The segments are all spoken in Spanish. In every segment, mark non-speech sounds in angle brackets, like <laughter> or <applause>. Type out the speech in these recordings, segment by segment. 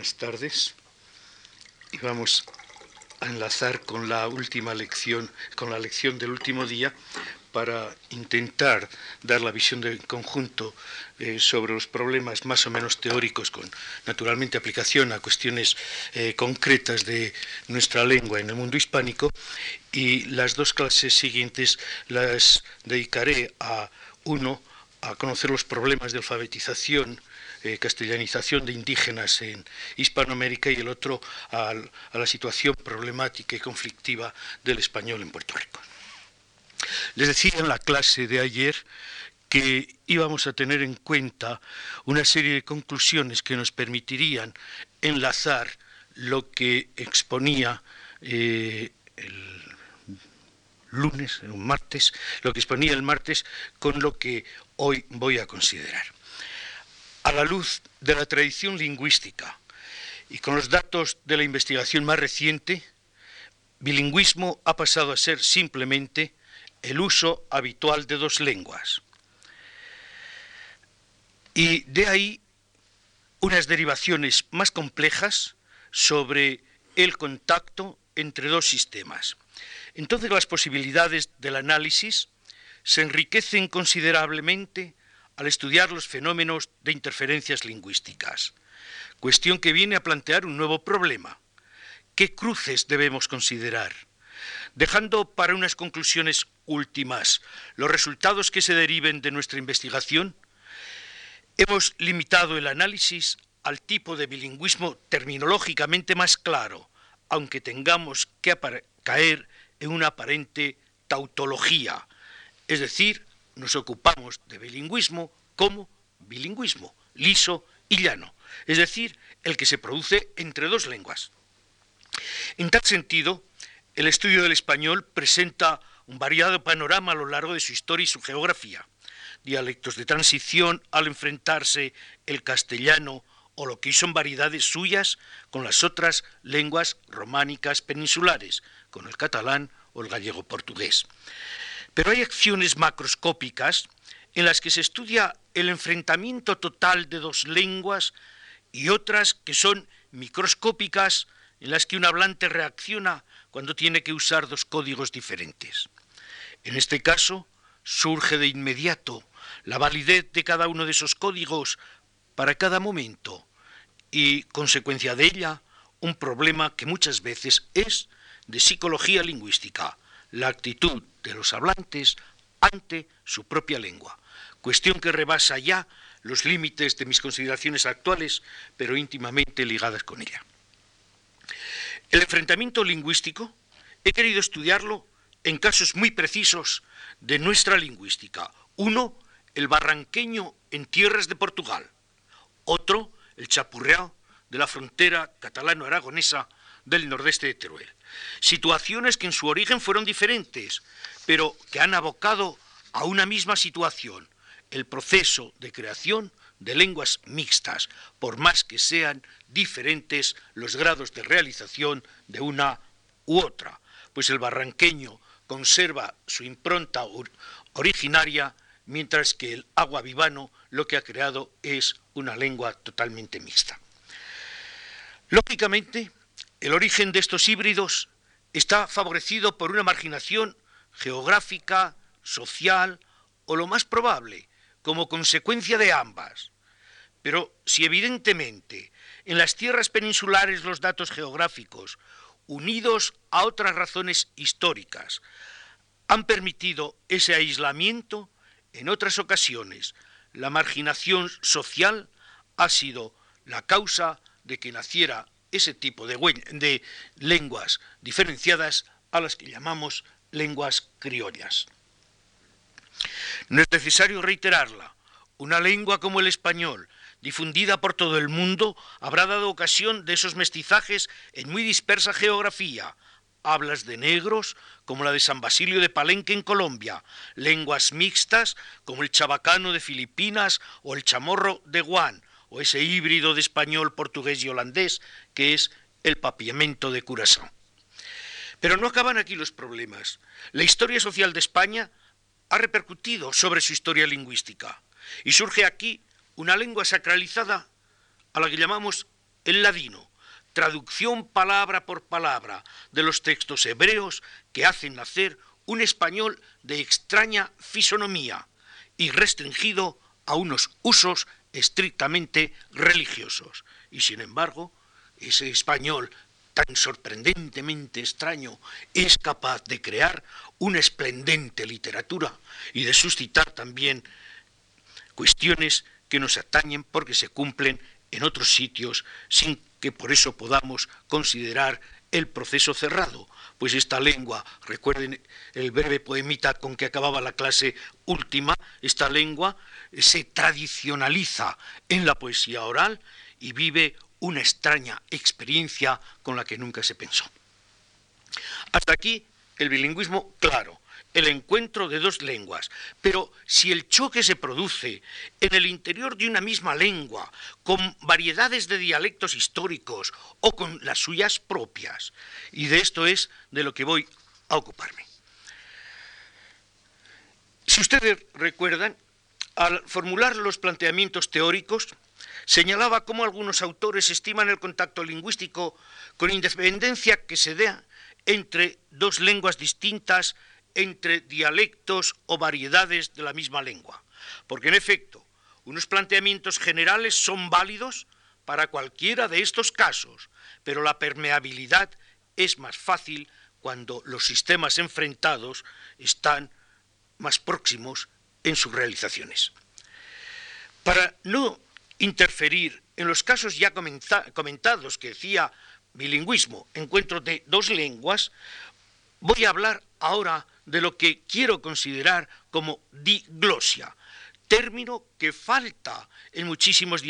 buenas tardes. Y vamos a enlazar con la última lección, con la lección del último día, para intentar dar la visión del conjunto eh, sobre los problemas más o menos teóricos, con naturalmente aplicación a cuestiones eh, concretas de nuestra lengua en el mundo hispánico. Y las dos clases siguientes las dedicaré a uno, a conocer los problemas de alfabetización eh, castellanización de indígenas en Hispanoamérica y el otro a, la situación problemática y conflictiva del español en Puerto Rico. Les decía en la clase de ayer que íbamos a tener en cuenta una serie de conclusiones que nos permitirían enlazar lo que exponía eh, el lunes, un martes, lo que exponía el martes con lo que hoy voy a considerar a la luz de la tradición lingüística y con los datos de la investigación más reciente, bilingüismo ha pasado a ser simplemente el uso habitual de dos lenguas. Y de ahí unas derivaciones más complejas sobre el contacto entre dos sistemas. Entonces las posibilidades del análisis se enriquecen considerablemente al estudiar los fenómenos de interferencias lingüísticas, cuestión que viene a plantear un nuevo problema. ¿Qué cruces debemos considerar? Dejando para unas conclusiones últimas los resultados que se deriven de nuestra investigación, hemos limitado el análisis al tipo de bilingüismo terminológicamente más claro, aunque tengamos que caer en una aparente tautología, es decir, nos ocupamos de bilingüismo como bilingüismo, liso y llano, es decir, el que se produce entre dos lenguas. En tal sentido, el estudio del español presenta un variado panorama a lo largo de su historia y su geografía. Dialectos de transición al enfrentarse el castellano o lo que son variedades suyas con las otras lenguas románicas peninsulares, con el catalán o el gallego portugués. Pero hay acciones macroscópicas en las que se estudia el enfrentamiento total de dos lenguas y otras que son microscópicas en las que un hablante reacciona cuando tiene que usar dos códigos diferentes. En este caso, surge de inmediato la validez de cada uno de esos códigos para cada momento y, consecuencia de ella, un problema que muchas veces es de psicología lingüística, la actitud de los hablantes ante su propia lengua, cuestión que rebasa ya los límites de mis consideraciones actuales, pero íntimamente ligadas con ella. El enfrentamiento lingüístico he querido estudiarlo en casos muy precisos de nuestra lingüística. Uno, el barranqueño en tierras de Portugal. Otro, el chapurreado de la frontera catalano-aragonesa del nordeste de Teruel. Situaciones que en su origen fueron diferentes, pero que han abocado a una misma situación, el proceso de creación de lenguas mixtas, por más que sean diferentes los grados de realización de una u otra, pues el barranqueño conserva su impronta originaria, mientras que el agua vivano lo que ha creado es una lengua totalmente mixta. Lógicamente, el origen de estos híbridos está favorecido por una marginación geográfica, social o lo más probable, como consecuencia de ambas. Pero si evidentemente en las tierras peninsulares los datos geográficos, unidos a otras razones históricas, han permitido ese aislamiento, en otras ocasiones la marginación social ha sido la causa de que naciera ese tipo de, lenguas diferenciadas a las que llamamos lenguas criollas. No es necesario reiterarla. Una lengua como el español, difundida por todo el mundo, habrá dado ocasión de esos mestizajes en muy dispersa geografía. Hablas de negros, como la de San Basilio de Palenque en Colombia, lenguas mixtas, como el chabacano de Filipinas o el chamorro de Guan, o ese híbrido de español, portugués y holandés que es el papiamento de Curazao. Pero no acaban aquí los problemas. La historia social de España ha repercutido sobre su historia lingüística y surge aquí una lengua sacralizada a la que llamamos el ladino, traducción palabra por palabra de los textos hebreos que hacen nacer un español de extraña fisonomía y restringido a unos usos estrictamente religiosos. Y sin embargo, ese español tan sorprendentemente extraño es capaz de crear una esplendente literatura y de suscitar también cuestiones que nos atañen porque se cumplen en otros sitios sin que por eso podamos considerar el proceso cerrado, pues esta lengua, recuerden el breve poemita con que acababa la clase última, esta lengua se tradicionaliza en la poesía oral y vive una extraña experiencia con la que nunca se pensó. Hasta aquí el bilingüismo claro, el encuentro de dos lenguas, pero si el choque se produce en el interior de una misma lengua, con variedades de dialectos históricos o con las suyas propias, y de esto es de lo que voy a ocuparme. Si ustedes recuerdan, al formular los planteamientos teóricos, señalaba cómo algunos autores estiman el contacto lingüístico con independencia que se dé entre dos lenguas distintas, entre dialectos o variedades de la misma lengua. Porque en efecto, unos planteamientos generales son válidos para cualquiera de estos casos, pero la permeabilidad es más fácil cuando los sistemas enfrentados están más próximos en sus realizaciones. Para no interferir en los casos ya comentados que decía bilingüismo, encuentro de dos lenguas, voy a hablar ahora de lo que quiero considerar como diglosia, término que falta en muchísimos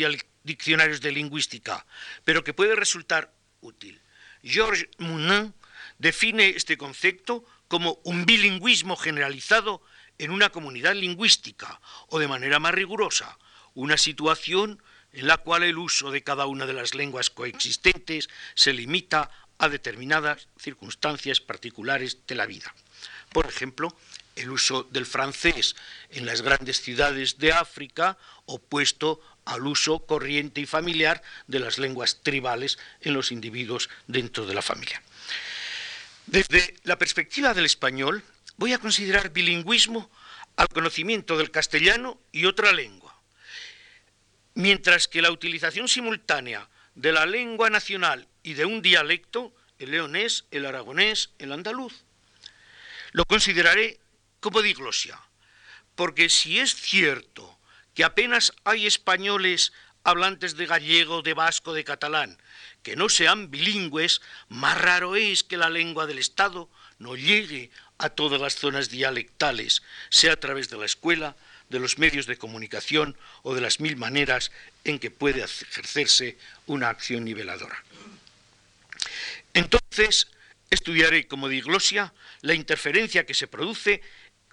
diccionarios de lingüística, pero que puede resultar útil. Georges Mounin define este concepto como un bilingüismo generalizado en una comunidad lingüística, o de manera más rigurosa, una situación en la cual el uso de cada una de las lenguas coexistentes se limita a determinadas circunstancias particulares de la vida. Por ejemplo, el uso del francés en las grandes ciudades de África opuesto al uso corriente y familiar de las lenguas tribales en los individuos dentro de la familia. Desde la perspectiva del español, voy a considerar bilingüismo al conocimiento del castellano y otra lengua, mientras que la utilización simultánea de la lengua nacional y de un dialecto, el leonés, el aragonés, el andaluz, lo consideraré como diglosia, porque si es cierto que apenas hay españoles hablantes de gallego, de vasco, de catalán, que no sean bilingües, más raro es que la lengua del Estado no llegue a todas las zonas dialectales, sea a través de la escuela, de los medios de comunicación o de las mil maneras en que puede ejercerse una acción niveladora. Entonces, estudiaré como diglosia la interferencia que se produce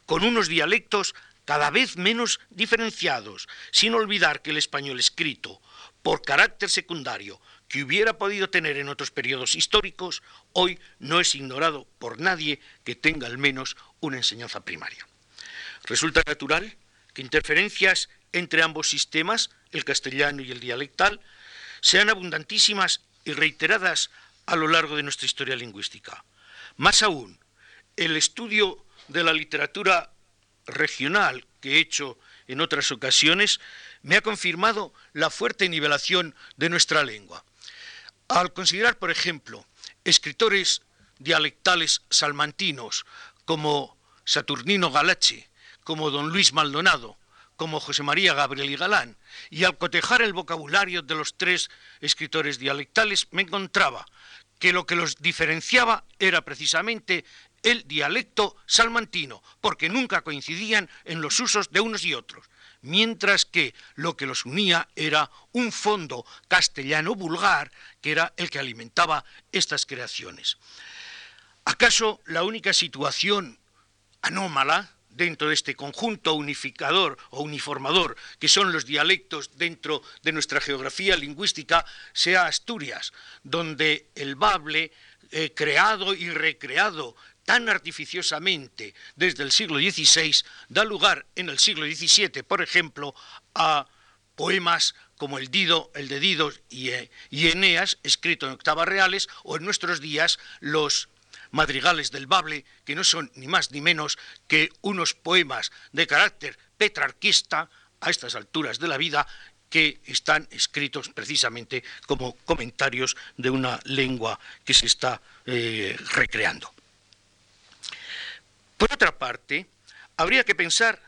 con unos dialectos cada vez menos diferenciados, sin olvidar que el español escrito, por carácter secundario, que hubiera podido tener en otros periodos históricos, hoy no es ignorado por nadie que tenga al menos una enseñanza primaria. Resulta natural que interferencias entre ambos sistemas, el castellano y el dialectal, sean abundantísimas y reiteradas a lo largo de nuestra historia lingüística. Más aún, el estudio de la literatura regional que he hecho en otras ocasiones me ha confirmado la fuerte nivelación de nuestra lengua. Al considerar, por ejemplo, escritores dialectales salmantinos como Saturnino Galache, como don Luis Maldonado, como José María Gabriel y Galán, y al cotejar el vocabulario de los tres escritores dialectales me encontraba que lo que los diferenciaba era precisamente el dialecto salmantino, porque nunca coincidían en los usos de unos y otros, mientras que lo que los unía era un fondo castellano vulgar, que era el que alimentaba estas creaciones. ¿Acaso la única situación anómala dentro de este conjunto unificador o uniformador que son los dialectos dentro de nuestra geografía lingüística sea Asturias, donde el bable eh, creado y recreado tan artificiosamente desde el siglo XVI da lugar en el siglo XVII, por ejemplo, a poemas como el Dido, el de Dido y, eh, y Eneas, escrito en octavas reales, o en nuestros días los madrigales del Bable, que no son ni más ni menos que unos poemas de carácter petrarquista a estas alturas de la vida que están escritos precisamente como comentarios de una lengua que se está eh, recreando. Por otra parte, habría que pensar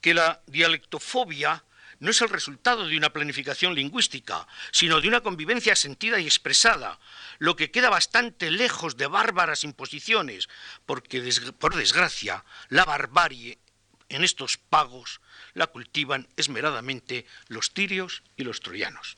que la dialectofobia no es el resultado de una planificación lingüística, sino de una convivencia sentida y expresada, lo que queda bastante lejos de bárbaras imposiciones, porque por desgracia la barbarie en estos pagos la cultivan esmeradamente los tirios y los troyanos.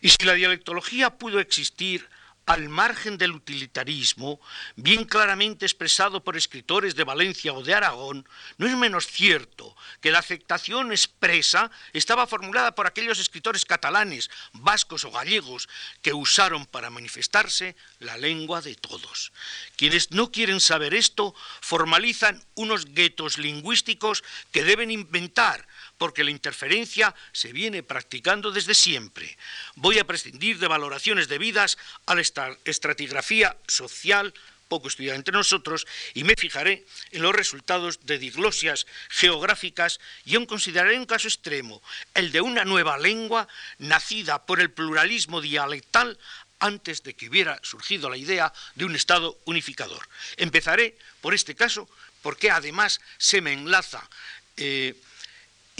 Y si la dialectología pudo existir al margen del utilitarismo, bien claramente expresado por escritores de Valencia o de Aragón, no es menos cierto que la aceptación expresa estaba formulada por aquellos escritores catalanes, vascos o gallegos que usaron para manifestarse la lengua de todos. Quienes no quieren saber esto formalizan unos guetos lingüísticos que deben inventar porque la interferencia se viene practicando desde siempre. Voy a prescindir de valoraciones debidas a la estratigrafía social poco estudiada entre nosotros y me fijaré en los resultados de diglosias geográficas y aún consideraré un caso extremo, el de una nueva lengua nacida por el pluralismo dialectal antes de que hubiera surgido la idea de un Estado unificador. Empezaré por este caso porque además se me enlaza eh,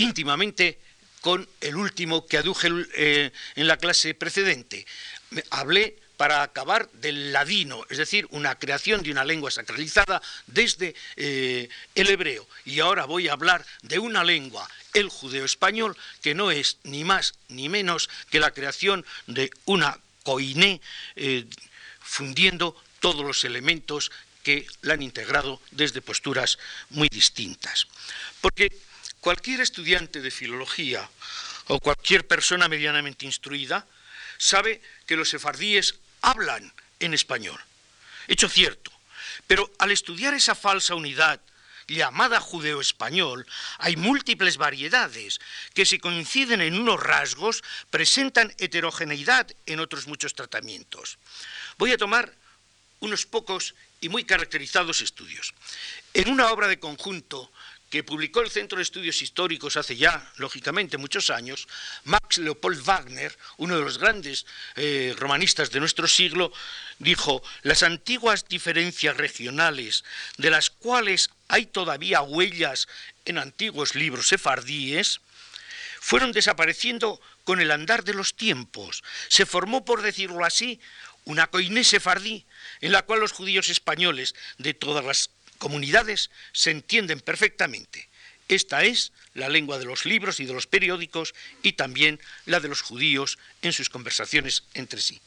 íntimamente con el último que aduje eh, en la clase precedente. Hablé para acabar del ladino, es decir, una creación de una lengua sacralizada desde eh, el hebreo. Y ahora voy a hablar de una lengua, el judeo-español, que no es ni más ni menos que la creación de una coiné eh, fundiendo todos los elementos que la han integrado desde posturas muy distintas. Porque Cualquier estudiante de filología o cualquier persona medianamente instruida sabe que los sefardíes hablan en español. Hecho cierto, pero al estudiar esa falsa unidad llamada judeo-español, hay múltiples variedades que si coinciden en unos rasgos presentan heterogeneidad en otros muchos tratamientos. Voy a tomar unos pocos y muy caracterizados estudios. En una obra de conjunto que publicó el Centro de Estudios Históricos hace ya, lógicamente, muchos años, Max Leopold Wagner, uno de los grandes eh, romanistas de nuestro siglo, dijo, las antiguas diferencias regionales, de las cuales hay todavía huellas en antiguos libros sefardíes, fueron desapareciendo con el andar de los tiempos. Se formó, por decirlo así, una coiné sefardí, en la cual los judíos españoles de todas las comunidades se entienden perfectamente. Esta es la lengua de los libros y de los periódicos y también la de los judíos en sus conversaciones entre sí.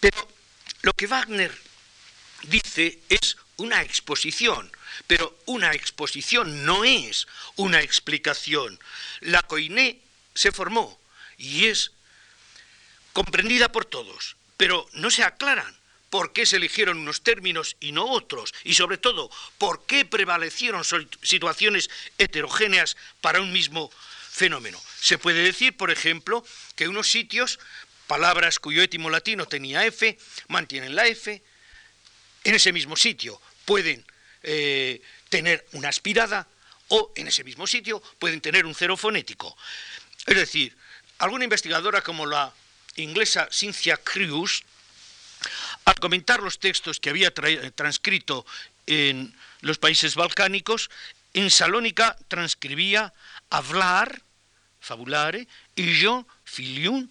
Pero lo que Wagner dice es una exposición, pero una exposición no es una explicación. La coiné se formó y es comprendida por todos pero no se aclaran por qué se eligieron unos términos y no otros, y sobre todo, por qué prevalecieron situaciones heterogéneas para un mismo fenómeno. Se puede decir, por ejemplo, que unos sitios, palabras cuyo étimo latino tenía F, mantienen la F, en ese mismo sitio pueden eh, tener una aspirada o en ese mismo sitio pueden tener un cero fonético. Es decir, alguna investigadora como la inglesa Cynthia Cruz, al comentar los textos que había transcrito en los países balcánicos, en Salónica transcribía hablar, fabulare, y yo, filium,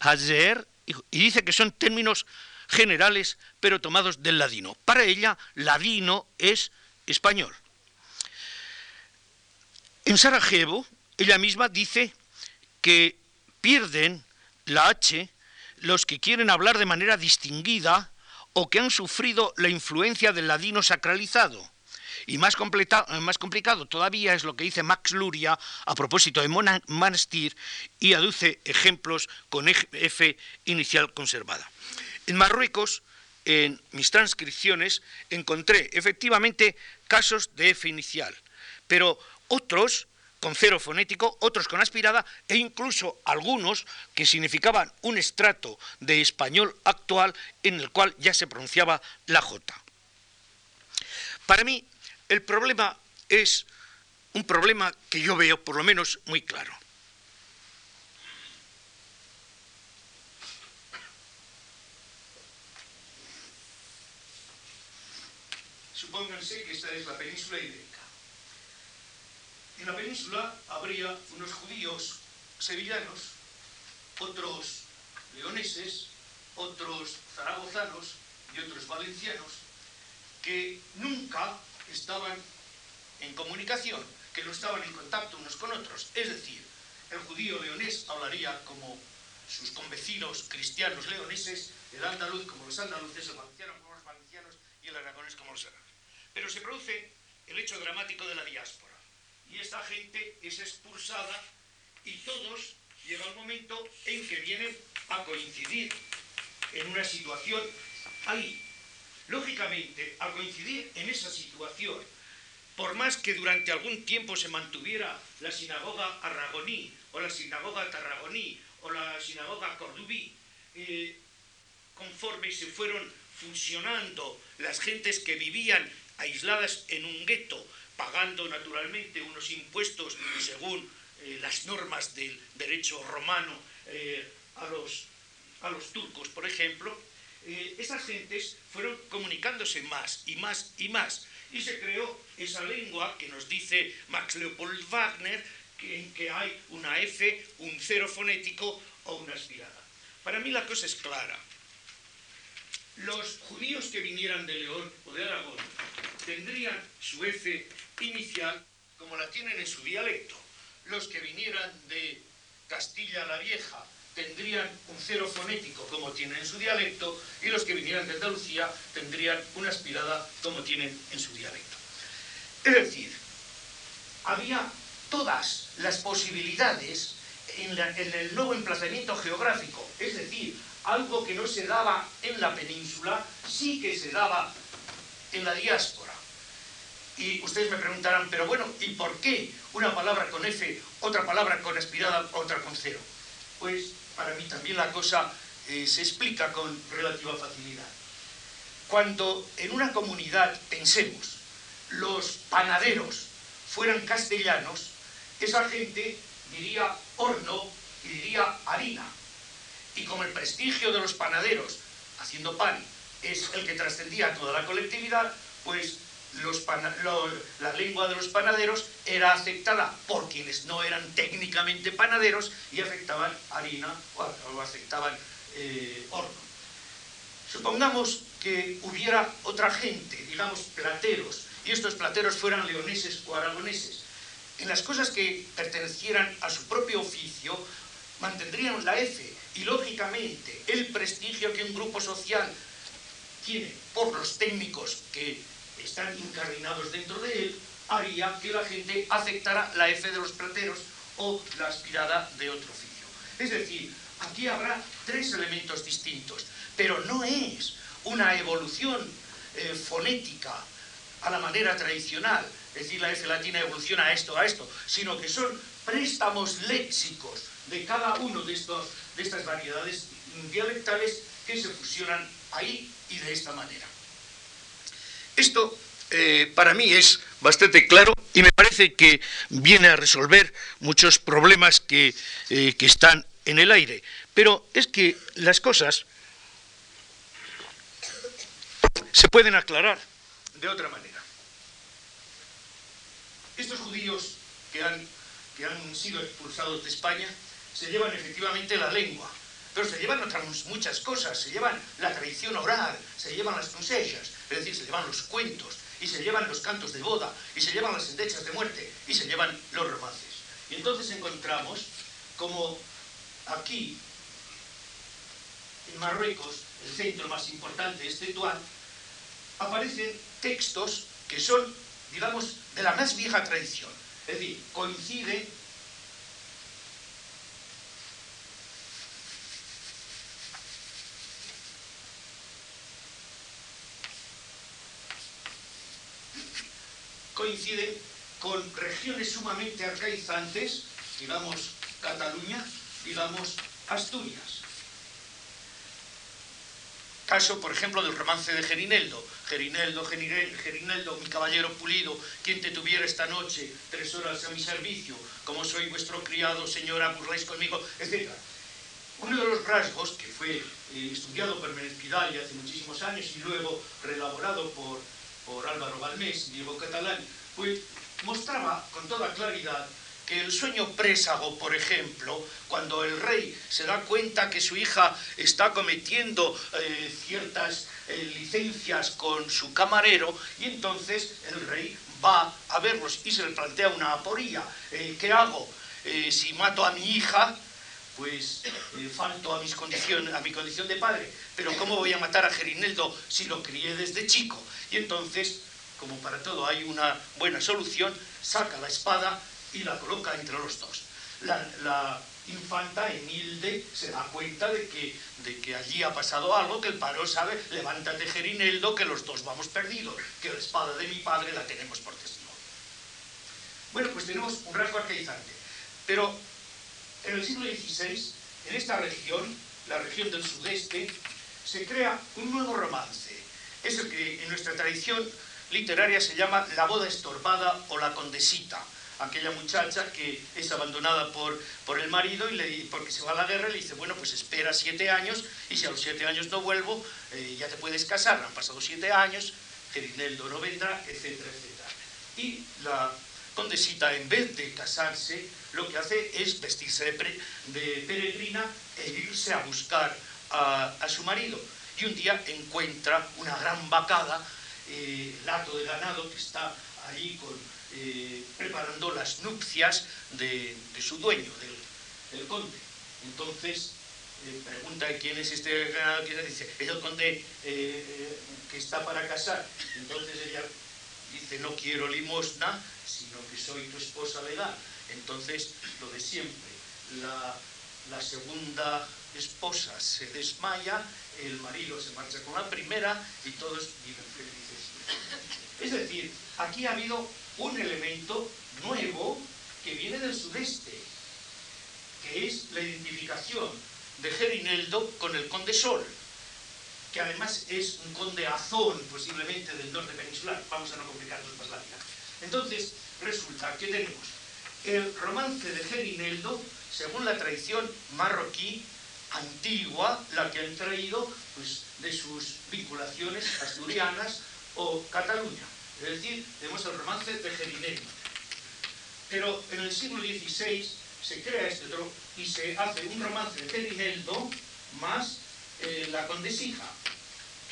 hacer, y dice que son términos generales, pero tomados del ladino. Para ella, ladino es español. En Sarajevo, ella misma dice que pierden la H, los que quieren hablar de manera distinguida o que han sufrido la influencia del ladino sacralizado. Y más, más, complicado todavía es lo que dice Max Luria a propósito de Manastir y aduce ejemplos con F inicial conservada. En Marruecos, en mis transcripciones, encontré efectivamente casos de F inicial, pero otros con cero fonético, otros con aspirada e incluso algunos que significaban un estrato de español actual en el cual ya se pronunciaba la J. Para mí, el problema es un problema que yo veo por lo menos muy claro. Supónganse que esta es la península ibérica. En la península habría unos judíos sevillanos, otros leoneses, otros zaragozanos y otros valencianos, que nunca estaban en comunicación, que no estaban en contacto unos con otros. Es decir, el judío leonés hablaría como sus convecinos cristianos leoneses, el andaluz como los andaluces, el valenciano como los valencianos y el aragonés como los aragoneses. Pero se produce el hecho dramático de la diáspora. Y esta gente es expulsada y todos llega el momento en que vienen a coincidir en una situación ahí. Lógicamente, al coincidir en esa situación, por más que durante algún tiempo se mantuviera la sinagoga arragoní, o la sinagoga tarragoní, o la sinagoga cordubí, eh, conforme se fueron funcionando las gentes que vivían aisladas en un gueto, pagando naturalmente unos impuestos según eh, las normas del derecho romano eh, a, los, a, los, turcos, por ejemplo, eh, esas gentes fueron comunicándose más y más y más. Y se creó esa lengua que nos dice Max Leopold Wagner, que, en que hay una F, un cero fonético o una aspirada. Para mí la cosa es clara. Los judíos que vinieran de León o de Aragón tendrían su F inicial como la tienen en su dialecto. Los que vinieran de Castilla la Vieja tendrían un cero fonético como tienen en su dialecto y los que vinieran de Andalucía tendrían una aspirada como tienen en su dialecto. Es decir, había todas las posibilidades en, en el nuevo emplazamiento geográfico, es decir, algo que no se daba en la península, sí que se daba en la diáspora. Y ustedes me preguntarán, pero bueno, ¿y por qué una palabra con F, otra palabra con aspirada, otra con cero? Pues para mí también la cosa eh, se explica con relativa facilidad. Cuando en una comunidad, pensemos, los panaderos fueran castellanos, esa gente diría horno y diría harina. Y como el prestigio de los panaderos haciendo pan es el que trascendía a toda la colectividad, pues la lengua de los panaderos era aceptada por quienes no eran técnicamente panaderos y aceptaban harina o, aceptaban eh, horno. Supongamos que hubiera otra gente, digamos plateros, y estos plateros fueran leoneses o aragoneses. En las cosas que pertenecieran a su propio oficio, mantendrían la F y lógicamente el prestigio que un grupo social tiene por los técnicos que están incardinados dentro de él, haría que la gente aceptara la F de los plateros o la aspirada de otro oficio. Es decir, aquí habrá tres elementos distintos, pero no es una evolución eh, fonética a la manera tradicional, es decir, la F latina evoluciona a esto, a esto, sino que son préstamos léxicos de cada uno de, estos, de estas variedades dialectales que se fusionan ahí y de esta manera. Esto eh, para mí es bastante claro y me parece que viene a resolver muchos problemas que, eh, que están en el aire. Pero es que las cosas se pueden aclarar de otra manera. Estos judíos que han, que han sido expulsados de España se llevan efectivamente la lengua, pero se llevan otras muchas cosas, se llevan la tradición oral, se llevan las consejas, es decir, se llevan los cuentos, y se llevan los cantos de boda, y se llevan las endechas de muerte, y se llevan los romances. Y entonces encontramos como aquí, en Marruecos, el centro más importante es Tetuán, aparecen textos que son, digamos, de la más vieja tradición. Es decir, coinciden coinciden con regiones sumamente arcaizantes, digamos Cataluña, digamos Asturias. Caso, por ejemplo, del romance de Gerineldo. Gerineldo, Gerineldo, mi caballero pulido, quien te tuviera esta noche tres horas a mi servicio, como soy vuestro criado, señora, burláis conmigo, etc. Uno de los rasgos que fue eh, estudiado por Menéz Pidal hace muchísimos años y luego relaborado por, por Álvaro Balmés, Diego Catalán, mostraba con toda claridad que el sueño présago, por ejemplo, cuando el rey se da cuenta que su hija está cometiendo eh, ciertas eh, licencias con su camarero, y entonces el rey va a verlos y se le plantea una aporía. Eh, ¿Qué hago? si mato a mi hija, pues falto a, mis a mi condición de padre. Pero ¿cómo voy a matar a Gerineldo si lo crié desde chico? Y entonces, como para todo hay una buena solución, saca la espada y la coloca entre los dos. La, infanta Emilde se da cuenta de que, de que allí ha pasado algo, que el paro sabe, levántate Gerineldo, que los dos vamos perdidos, que la espada de mi padre la tenemos por testigo. Bueno, pues tenemos un rasgo arcaizante. Pero en el siglo XVI, en esta región, la región del sudeste, se crea un nuevo romance. Es el que en nuestra tradición literaria se llama la boda estorbada o la condesita aquella muchacha que es abandonada por, por el marido y porque se va a la guerra le dice, bueno, pues espera siete años y si a los siete años no vuelvo, eh, ya te puedes casar. Han pasado siete años, Gerineldo no vendrá, etcétera, etcétera. Y la condesita, en vez de casarse, lo que hace es vestirse de, peregrina e irse a buscar a, su marido. Y un día encuentra una gran vacada, eh, lato de ganado que está allí con eh, preparando las nupcias de, su dueño, del, conde. Entonces, eh, pregunta quién es este ganado, que dice, es el conde eh, que está para casar. Entonces ella dice, no quiero limosna, sino que soy tu esposa legal. Entonces, lo de siempre, la, la segunda esposa se desmaya, el marido se marcha con la primera y todos viven felices. Es decir, aquí ha habido un elemento nuevo que viene del sudeste, que es la identificación de Gerineldo con el conde Sol, que además es un conde azón, posiblemente del norte peninsular. Vamos a no complicarnos más la vida. Entonces, resulta que tenemos el romance de Gerineldo, según la tradición marroquí antigua, la que han traído pues, de sus vinculaciones asturianas o Cataluña. Es decir, tenemos el romance de Gerineldo. Pero en el siglo XVI se crea este otro y se hace un romance de Gerineldo más eh, la condesija.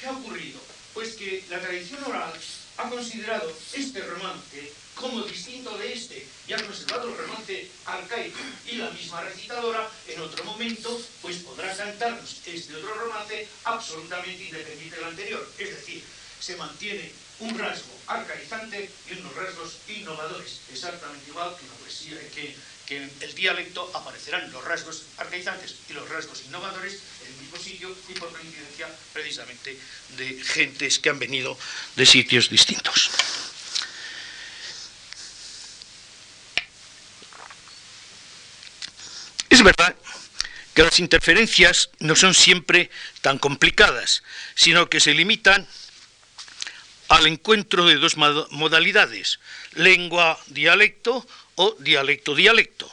¿Qué ha ocurrido? Pues que la tradición oral ha considerado este romance como distinto de este y ha conservado el romance arcaico y la misma recitadora en otro momento pues podrá cantarnos este otro romance absolutamente independiente del anterior. Es decir, se mantiene un rasgo arcaizante y unos rasgos innovadores, exactamente igual que en la poesía, que, que en el dialecto aparecerán los rasgos arcaizantes y los rasgos innovadores en el mismo sitio y por coincidencia precisamente de gentes que han venido de sitios distintos. Es verdad que las interferencias no son siempre tan complicadas, sino que se limitan al encuentro de dos modalidades, lengua-dialecto o dialecto-dialecto.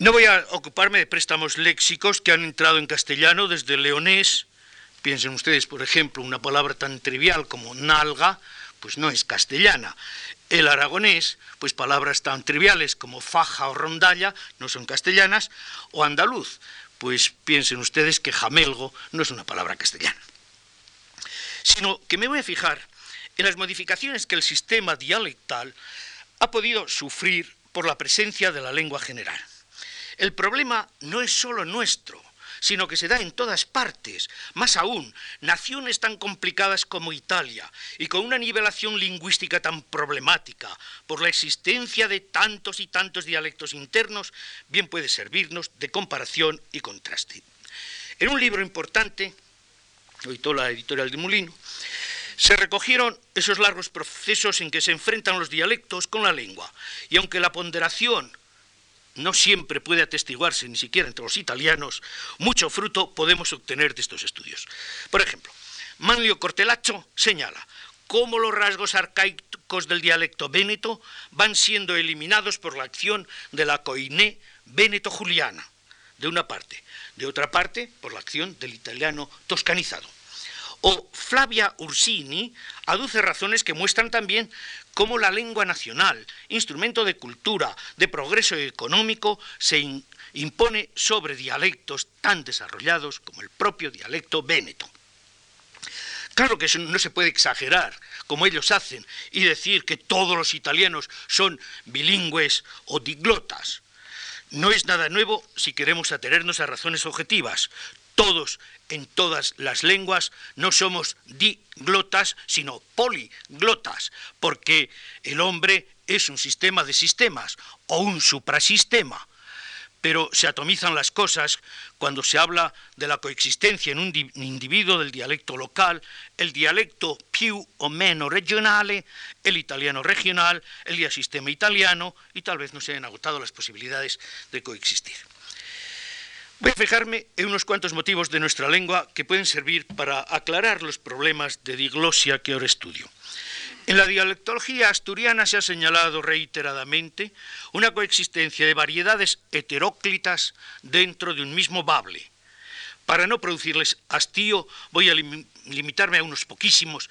No voy a ocuparme de préstamos léxicos que han entrado en castellano desde leonés. Piensen ustedes, por ejemplo, una palabra tan trivial como nalga, pues no es castellana. El aragonés, pues palabras tan triviales como faja o rondalla no son castellanas. O andaluz, pues piensen ustedes que jamelgo no es una palabra castellana sino que me voy a fijar en las modificaciones que el sistema dialectal ha podido sufrir por la presencia de la lengua general. El problema no es solo nuestro, sino que se da en todas partes, más aún, naciones tan complicadas como Italia y con una nivelación lingüística tan problemática por la existencia de tantos y tantos dialectos internos, bien puede servirnos de comparación y contraste. En un libro importante, toda la editorial de Mulino, Se recogieron esos largos procesos en que se enfrentan los dialectos con la lengua, y aunque la ponderación no siempre puede atestiguarse, ni siquiera entre los italianos, mucho fruto podemos obtener de estos estudios. Por ejemplo, Manlio Cortelacho señala cómo los rasgos arcaicos del dialecto véneto van siendo eliminados por la acción de la coiné véneto-juliana, de una parte, de otra parte, por la acción del italiano toscanizado. O Flavia Ursini aduce razones que muestran también cómo la lengua nacional, instrumento de cultura, de progreso económico, se impone sobre dialectos tan desarrollados como el propio dialecto véneto. Claro que eso no se puede exagerar, como ellos hacen, y decir que todos los italianos son bilingües o diglotas. No es nada nuevo si queremos atenernos a razones objetivas. Todos, en todas las lenguas, no somos diglotas, sino poliglotas, porque el hombre es un sistema de sistemas o un suprasistema pero se atomizan las cosas cuando se habla de la coexistencia en un individuo del dialecto local, el dialecto più o meno regionale, el italiano regional, el diasistema italiano, y tal vez no se hayan agotado las posibilidades de coexistir. Voy a fijarme en unos cuantos motivos de nuestra lengua que pueden servir para aclarar los problemas de diglosia que ahora estudio. En la dialectología asturiana se ha señalado reiteradamente una coexistencia de variedades heteróclitas dentro de un mismo bable. Para no producirles hastío, voy a limitarme a unos poquísimos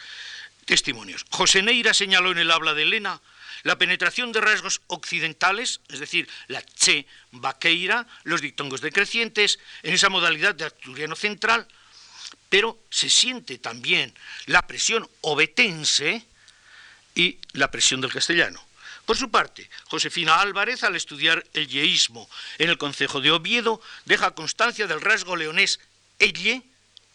testimonios. José Neira señaló en el habla de Elena la penetración de rasgos occidentales, es decir, la che vaqueira, los dictongos decrecientes, en esa modalidad de asturiano central, pero se siente también la presión obetense, y la presión del castellano. Por su parte, Josefina Álvarez, al estudiar el yeísmo en el Concejo de Oviedo, deja constancia del rasgo leonés elle,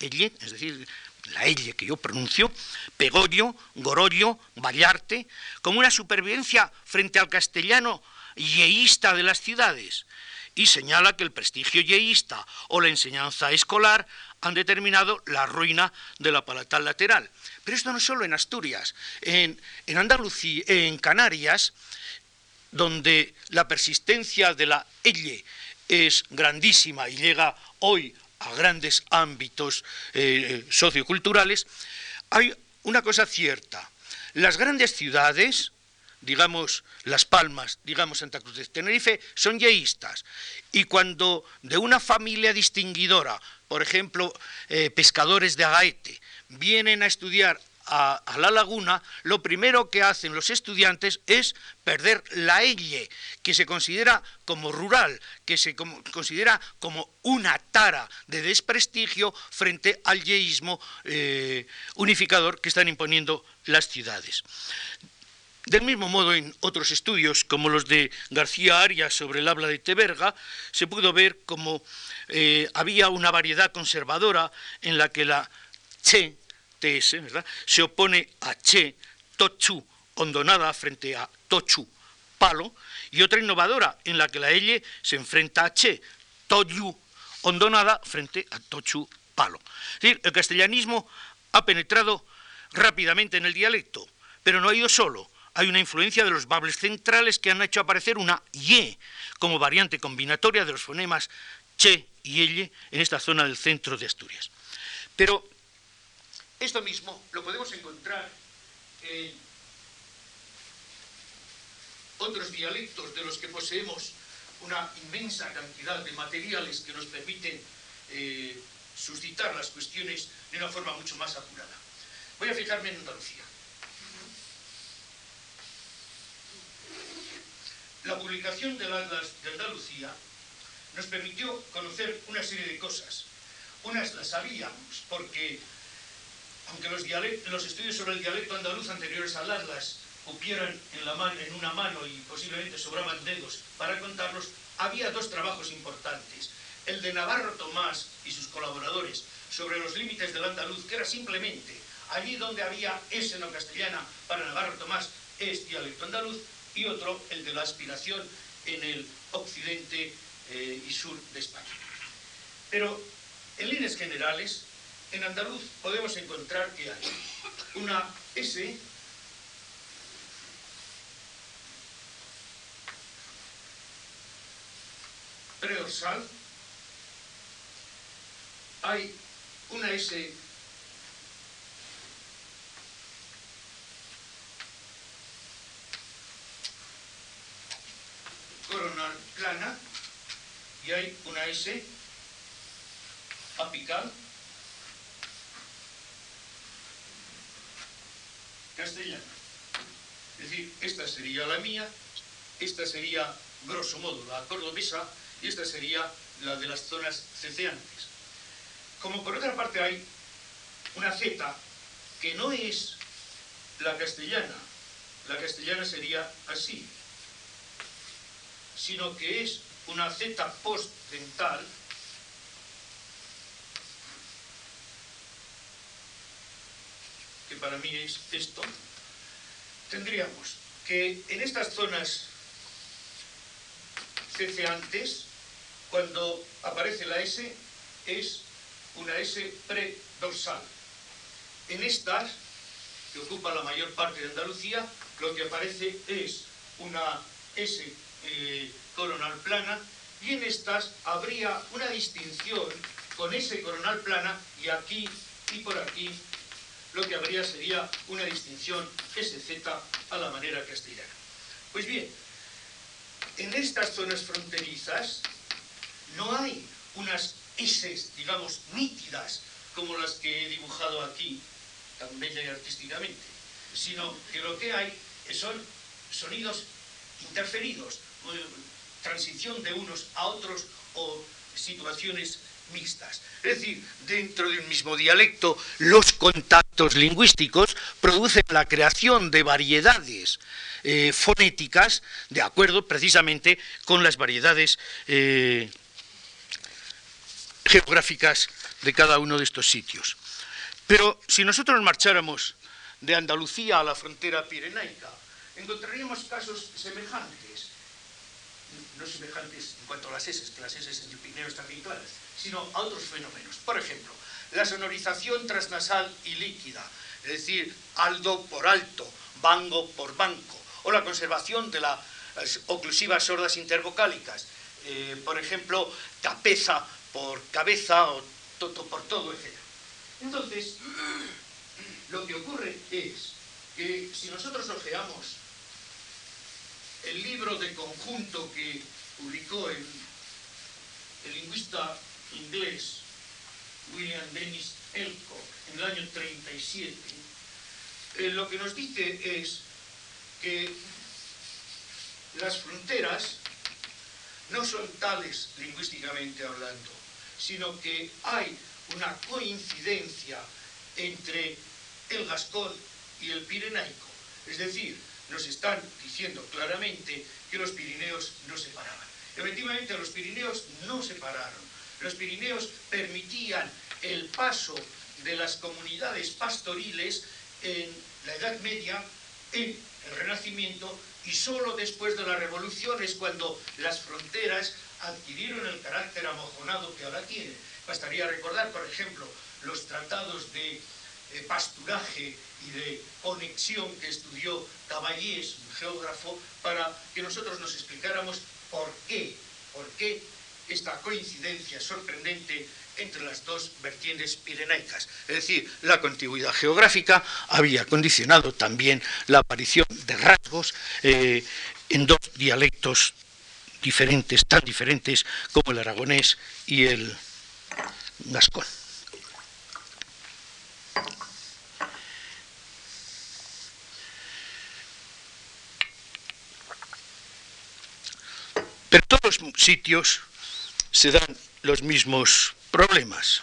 elle, es decir, la elle que yo pronuncio, Pegollo, Gorollo, Vallarte, como una supervivencia frente al castellano yeísta de las ciudades, y señala que el prestigio yeísta o la enseñanza escolar han determinado la ruina de la palatal lateral. Pero esto no es solo en Asturias, en, Andalucía, en Canarias, donde la persistencia de la elle es grandísima y llega hoy a grandes ámbitos eh, socioculturales, hay una cosa cierta. Las grandes ciudades, digamos Las Palmas, digamos Santa Cruz de Tenerife, son yeístas. Y cuando de una familia distinguidora por ejemplo, eh, pescadores de Agaete, vienen a estudiar a, la laguna, lo primero que hacen los estudiantes es perder la elle, que se considera como rural, que se considera como una tara de desprestigio frente al yeísmo eh, unificador que están imponiendo las ciudades. Del mismo modo, en otros estudios, como los de García Arias sobre el habla de Teberga, se pudo ver como eh, había una variedad conservadora en la que la che, TS, ¿verdad? se opone a che, tochu, hondonada frente a tochu, palo, y otra innovadora en la que la elle se enfrenta a che, toyu, hondonada frente a tochu, palo. Es decir, el castellanismo ha penetrado rápidamente en el dialecto, pero no ha ido solo. Hay una influencia de los bables centrales que han hecho aparecer una ye como variante combinatoria de los fonemas che y elle en esta zona del centro de Asturias. Pero esto mismo lo podemos encontrar en otros dialectos de los que poseemos una inmensa cantidad de materiales que nos permiten eh, suscitar las cuestiones de una forma mucho más apurada. Voy a fijarme en Andalucía. La publicación del Atlas de Andalucía nos permitió conocer una serie de cosas. Unas las sabíamos porque, aunque los, estudios sobre el dialecto andaluz anteriores al Atlas cupieran en una mano y posiblemente sobraban dedos para contarlos, había dos trabajos importantes. El de Navarro Tomás y sus colaboradores sobre los límites del andaluz, que era simplemente allí donde había S no castellana para Navarro Tomás es dialecto andaluz, y otro, el de la aspiración en el occidente eh, y sur de España. Pero, en líneas generales, en andaluz podemos encontrar que hay una S predorsal, hay una S coronal plana y hay una S apical Es decir, esta sería la mía, esta sería, grosso modo, la cordobesa, y esta sería la de las zonas ceceantes. Como por otra parte hay una Z que no es la castellana, la castellana sería así, sino que es una Z postdental para mí es esto, tendríamos que en estas zonas ceceantes, cuando aparece la S, es una S predorsal. En estas, que ocupa la mayor parte de Andalucía, lo que aparece es una S eh, coronal plana, y en estas habría una distinción con S coronal plana y aquí y por aquí lo que habría sería una distinción SZ a la manera castellana. Pues bien, en estas zonas fronterizas no hay unas S, digamos, nítidas como las que he dibujado aquí, tan bella y artísticamente, sino que lo que hay son sonidos interferidos, transición de unos a otros o situaciones Es decir, dentro de un mismo dialecto, los contactos lingüísticos producen la creación de variedades eh, fonéticas de acuerdo precisamente con las variedades eh, geográficas de cada uno de estos sitios. Pero si nosotros marcháramos de Andalucía a la frontera pirenaica, encontraríamos casos semejantes, no semejantes en cuanto a las S, que las S en el Pirineo están bien claras, sino a otros fenómenos. Por ejemplo, la sonorización transnasal y líquida, es decir, aldo por alto, bango por banco, o la conservación de las oclusivas sordas intervocálicas, eh, por ejemplo, capeza por cabeza o toto por todo, etc. Entonces, <clears throat> lo que ocurre es que si nosotros ojeamos el libro de conjunto que publicó el, lingüista inglés William Dennis Elcock en el año 37, eh, lo que nos dice es que las fronteras no son tales lingüísticamente hablando, sino que hay una coincidencia entre el gascón y el pirenaico. Es decir, nos están diciendo claramente que los Pirineos no se paraban. Efectivamente, los Pirineos no se pararon los Pirineos permitían el paso de las comunidades pastoriles en la Edad Media, en el Renacimiento, y solo después de la Revolución es cuando las fronteras adquirieron el carácter amojonado que ahora tienen. Bastaría recordar, por ejemplo, los tratados de eh, pasturaje y de conexión que estudió Caballés, un geógrafo, para que nosotros nos explicáramos por qué, por qué esta coincidencia sorprendente entre las dos vertientes pirenaicas. Es decir, la contigüidad geográfica había condicionado también la aparición de rasgos eh, en dos dialectos diferentes, tan diferentes como el aragonés y el gascón. Pero sitios se dan los mismos problemas.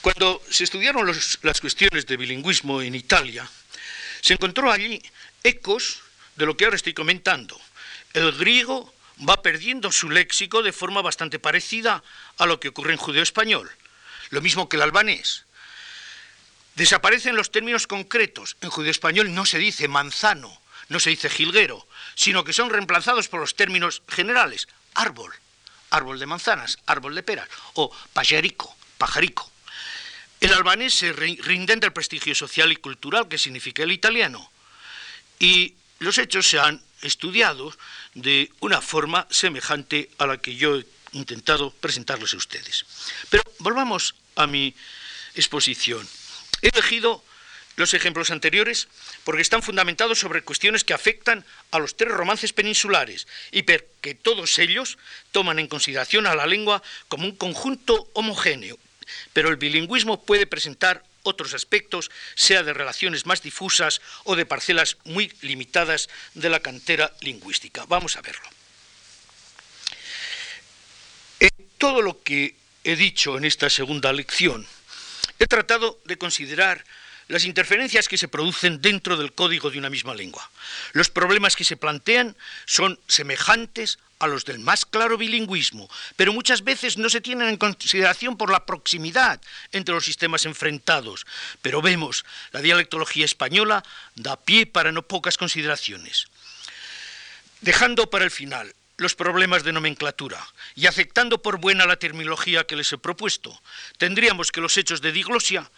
Cuando se estudiaron las cuestiones de bilingüismo en Italia, se encontró allí ecos de lo que ahora estoy comentando. El griego va perdiendo su léxico de forma bastante parecida a lo que ocurre en judeo-español, lo mismo que el albanés. Desaparecen los términos concretos. En judeo-español no se dice manzano, no se dice jilguero, sino que son reemplazados por los términos generales, árbol, árbol de manzanas, árbol de peras, o pajarico, pajarico. El albanés se rinde el prestigio social y cultural que significa el italiano. Y los hechos se han estudiado de una forma semejante a la que yo he intentado presentarlos a ustedes. Pero volvamos a mi exposición. He elegido los ejemplos anteriores porque están fundamentados sobre cuestiones que afectan a los tres romances peninsulares y porque todos ellos toman en consideración a la lengua como un conjunto homogéneo. Pero el bilingüismo puede presentar otros aspectos, sea de relaciones más difusas o de parcelas muy limitadas de la cantera lingüística. Vamos a verlo. En todo lo que he dicho en esta segunda lección, he tratado de considerar las interferencias que se producen dentro del código de una misma lengua. Los problemas que se plantean son semejantes a los del más claro bilingüismo, pero muchas veces no se tienen en consideración por la proximidad entre los sistemas enfrentados. Pero vemos, la dialectología española da pie para no pocas consideraciones. Dejando para el final los problemas de nomenclatura y aceptando por buena la terminología que les he propuesto, tendríamos que los hechos de diglosia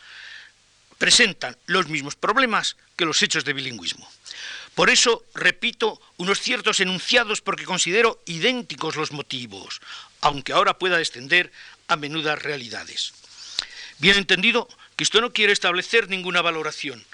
presentan los mismos problemas que los hechos de bilingüismo. Por eso repito unos ciertos enunciados porque considero idénticos los motivos, aunque ahora pueda descender a menudas realidades. Bien entendido que esto no quiere establecer ninguna valoración,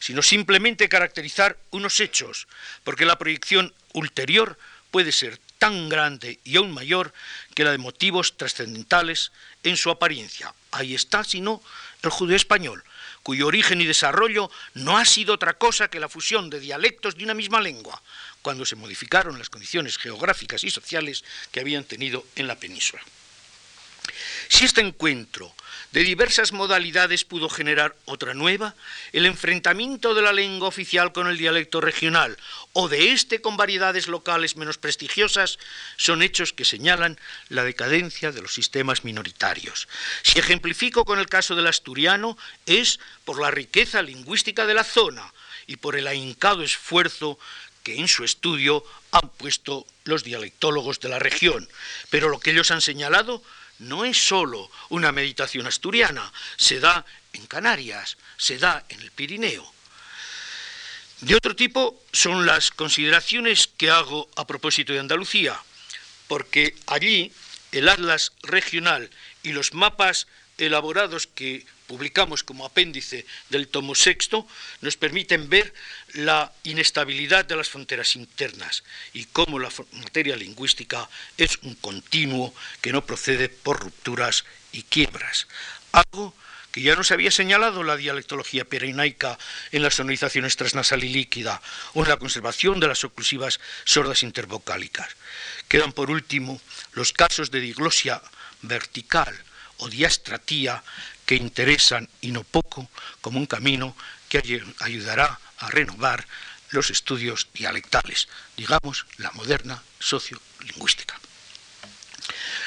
sino simplemente caracterizar unos hechos, porque la proyección ulterior puede ser tan grande y aún mayor que la de motivos trascendentales en su apariencia. Ahí está, si no, el judío español, cuyo origen y desarrollo no ha sido otra cosa que la fusión de dialectos de una misma lengua, cuando se modificaron las condiciones geográficas y sociales que habían tenido en la península. Si este encuentro de diversas modalidades pudo generar otra nueva, el enfrentamiento de la lengua oficial con el dialecto regional o de este con variedades locales menos prestigiosas son hechos que señalan la decadencia de los sistemas minoritarios. Si ejemplifico con el caso del asturiano, es por la riqueza lingüística de la zona y por el ahincado esfuerzo que en su estudio han puesto los dialectólogos de la región. Pero lo que ellos han señalado no es sólo una meditación asturiana, se da en Canarias, se da en el Pirineo. De otro tipo son las consideraciones que hago a propósito de Andalucía, porque allí el atlas regional y los mapas elaborados que publicamos como apéndice del tomo sexto nos permiten ver la inestabilidad de las fronteras internas y cómo la materia lingüística es un continuo que no procede por rupturas y quiebras. Algo que ya nos había señalado la dialectología perinaica en las sonorizaciones transnasal y líquida o en la conservación de las oclusivas sordas intervocálicas. Quedan por último los casos de diglosia vertical o diastratía que interesan y no poco como un camino que ayudará a renovar los estudios dialectales, digamos la moderna sociolingüística.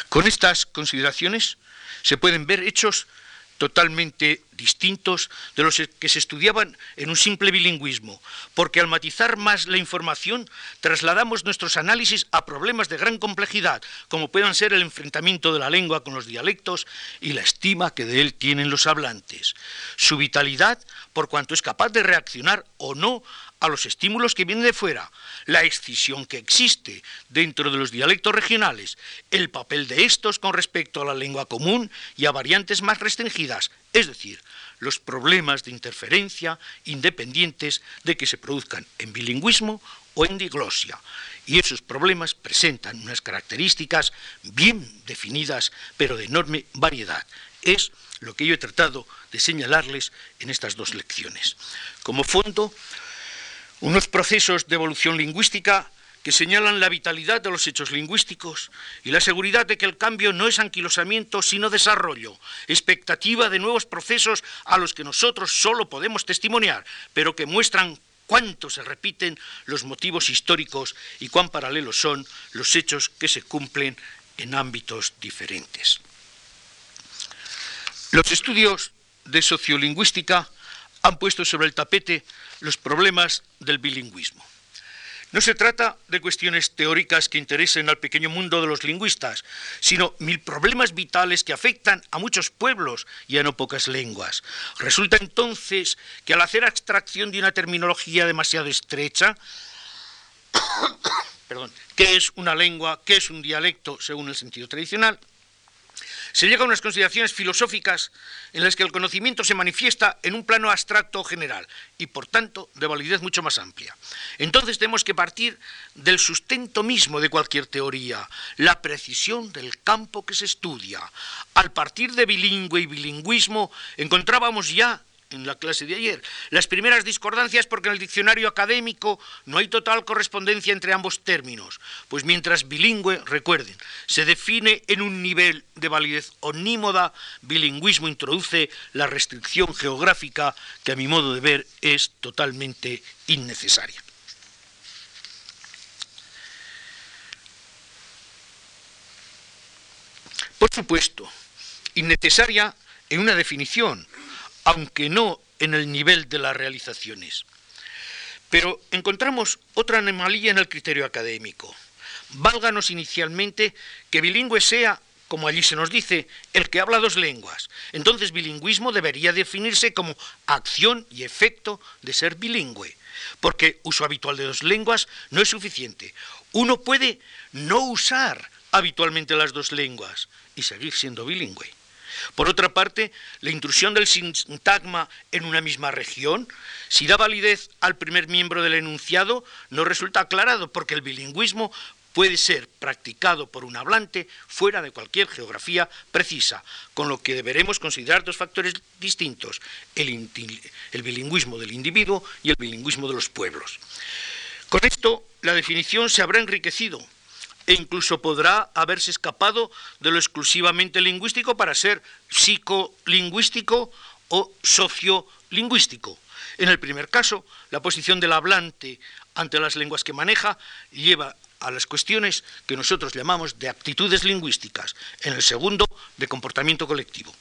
Con estas consideraciones se pueden ver hechos totalmente distintos de los que se estudiaban en un simple bilingüismo, porque al matizar más la información trasladamos nuestros análisis a problemas de gran complejidad, como puedan ser el enfrentamiento de la lengua con los dialectos y la estima que de él tienen los hablantes, su vitalidad por cuanto es capaz de reaccionar o no a los estímulos que vienen de fuera, la excisión que existe dentro de los dialectos regionales, el papel de estos con respecto a la lengua común y a variantes más restringidas, es decir, los problemas de interferencia independientes de que se produzcan en bilingüismo o en diglosia. Y esos problemas presentan unas características bien definidas, pero de enorme variedad. Es lo que yo he tratado de señalarles en estas dos lecciones. Como fondo, unos procesos de evolución lingüística que señalan la vitalidad de los hechos lingüísticos y la seguridad de que el cambio no es anquilosamiento, sino desarrollo, expectativa de nuevos procesos a los que nosotros solo podemos testimoniar, pero que muestran cuánto se repiten los motivos históricos y cuán paralelos son los hechos que se cumplen en ámbitos diferentes. Los estudios de sociolingüística han puesto sobre el tapete los problemas del bilingüismo. No se trata de cuestiones teóricas que interesen al pequeño mundo de los lingüistas, sino mil problemas vitales que afectan a muchos pueblos y a no pocas lenguas. Resulta entonces que al hacer abstracción de una terminología demasiado estrecha, <coughs> qué es una lengua, qué es un dialecto según el sentido tradicional, se llega a unas consideraciones filosóficas en las que el conocimiento se manifiesta en un plano abstracto general y por tanto de validez mucho más amplia. Entonces tenemos que partir del sustento mismo de cualquier teoría, la precisión del campo que se estudia. Al partir de bilingüe y bilingüismo encontrábamos ya en la clase de ayer. Las primeras discordancias porque en el diccionario académico no hay total correspondencia entre ambos términos, pues mientras bilingüe, recuerden, se define en un nivel de validez omnímoda, bilingüismo introduce la restricción geográfica que a mi modo de ver es totalmente innecesaria. Por supuesto, innecesaria en una definición, aunque no en el nivel de las realizaciones. Pero encontramos otra anomalía en el criterio académico. Válganos inicialmente que bilingüe sea, como allí se nos dice, el que habla dos lenguas. Entonces bilingüismo debería definirse como acción y efecto de ser bilingüe, porque uso habitual de dos lenguas no es suficiente. Uno puede no usar habitualmente las dos lenguas y seguir siendo bilingüe. Por otra parte, la intrusión del sintagma en una misma región, si da validez al primer miembro del enunciado, no resulta aclarado porque el bilingüismo puede ser practicado por un hablante fuera de cualquier geografía precisa, con lo que deberemos considerar dos factores distintos, el, bilingüismo del individuo y el bilingüismo de los pueblos. Con esto, la definición se habrá enriquecido, e incluso podrá haberse escapado de lo exclusivamente lingüístico para ser psicolingüístico o sociolingüístico. En el primer caso, la posición del hablante ante las lenguas que maneja lleva a las cuestiones que nosotros llamamos de actitudes lingüísticas, en el segundo, de comportamiento colectivo.